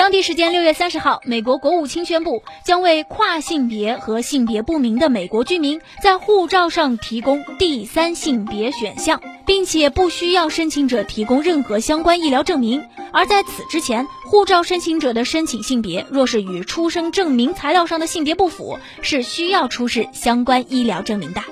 当地时间六月三十号美国国务卿宣布将为跨性别和性别不明的美国居民在护照上提供第三性别选项并且不需要申请者提供任何相关医疗证明。而在此之前护照申请者的申请性别若是与出生证明材料上的性别不符是需要出示相关医疗证明的。